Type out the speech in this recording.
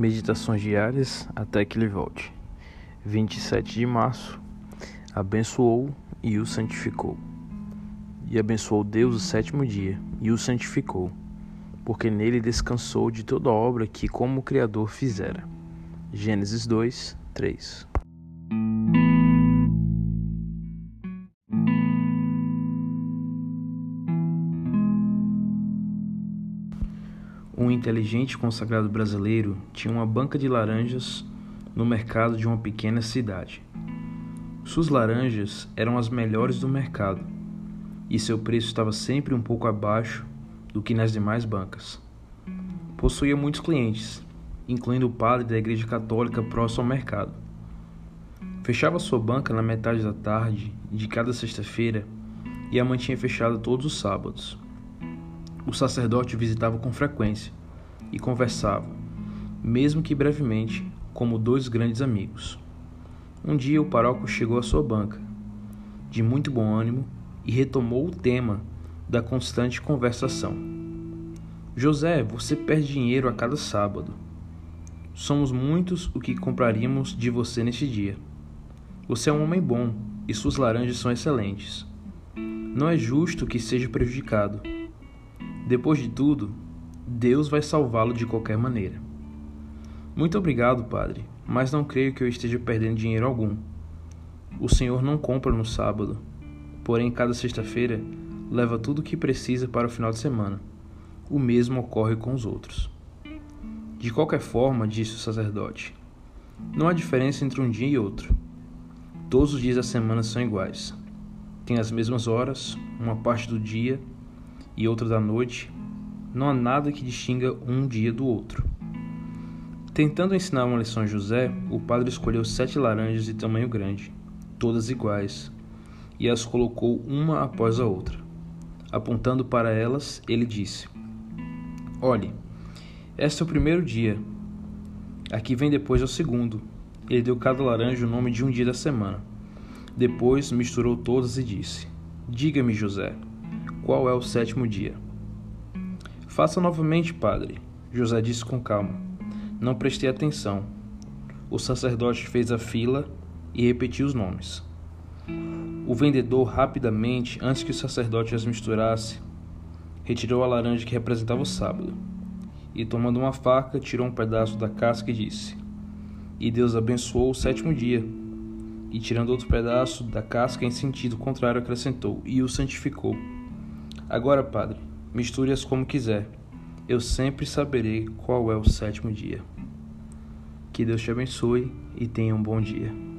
Meditações diárias até que ele volte. 27 de março. Abençoou e o santificou. E abençoou Deus o sétimo dia e o santificou, porque nele descansou de toda obra que, como Criador, fizera. Gênesis 2, 3. Um inteligente consagrado brasileiro tinha uma banca de laranjas no mercado de uma pequena cidade. Suas laranjas eram as melhores do mercado e seu preço estava sempre um pouco abaixo do que nas demais bancas. Possuía muitos clientes, incluindo o padre da igreja católica próximo ao mercado. Fechava sua banca na metade da tarde de cada sexta-feira e a mantinha fechada todos os sábados. O sacerdote visitava com frequência e conversava, mesmo que brevemente, como dois grandes amigos. Um dia o paróquio chegou à sua banca, de muito bom ânimo, e retomou o tema da constante conversação. José, você perde dinheiro a cada sábado. Somos muitos o que compraríamos de você neste dia. Você é um homem bom e suas laranjas são excelentes. Não é justo que seja prejudicado. Depois de tudo, Deus vai salvá-lo de qualquer maneira. Muito obrigado, Padre, mas não creio que eu esteja perdendo dinheiro algum. O Senhor não compra no sábado, porém, cada sexta-feira leva tudo o que precisa para o final de semana. O mesmo ocorre com os outros. De qualquer forma, disse o sacerdote, não há diferença entre um dia e outro. Todos os dias da semana são iguais. Tem as mesmas horas, uma parte do dia e outra da noite, não há nada que distinga um dia do outro. Tentando ensinar uma lição a José, o padre escolheu sete laranjas de tamanho grande, todas iguais, e as colocou uma após a outra. Apontando para elas, ele disse: Olhe, este é o primeiro dia. Aqui vem depois o segundo. Ele deu cada laranja o nome de um dia da semana. Depois misturou todas e disse: Diga-me, José, qual é o sétimo dia? Faça novamente, padre, José disse com calma. Não prestei atenção. O sacerdote fez a fila e repetiu os nomes. O vendedor, rapidamente, antes que o sacerdote as misturasse, retirou a laranja que representava o sábado e, tomando uma faca, tirou um pedaço da casca e disse: E Deus abençoou o sétimo dia. E, tirando outro pedaço da casca em sentido contrário, acrescentou: E o santificou. Agora, padre, Misture-as como quiser. Eu sempre saberei qual é o sétimo dia. Que Deus te abençoe e tenha um bom dia.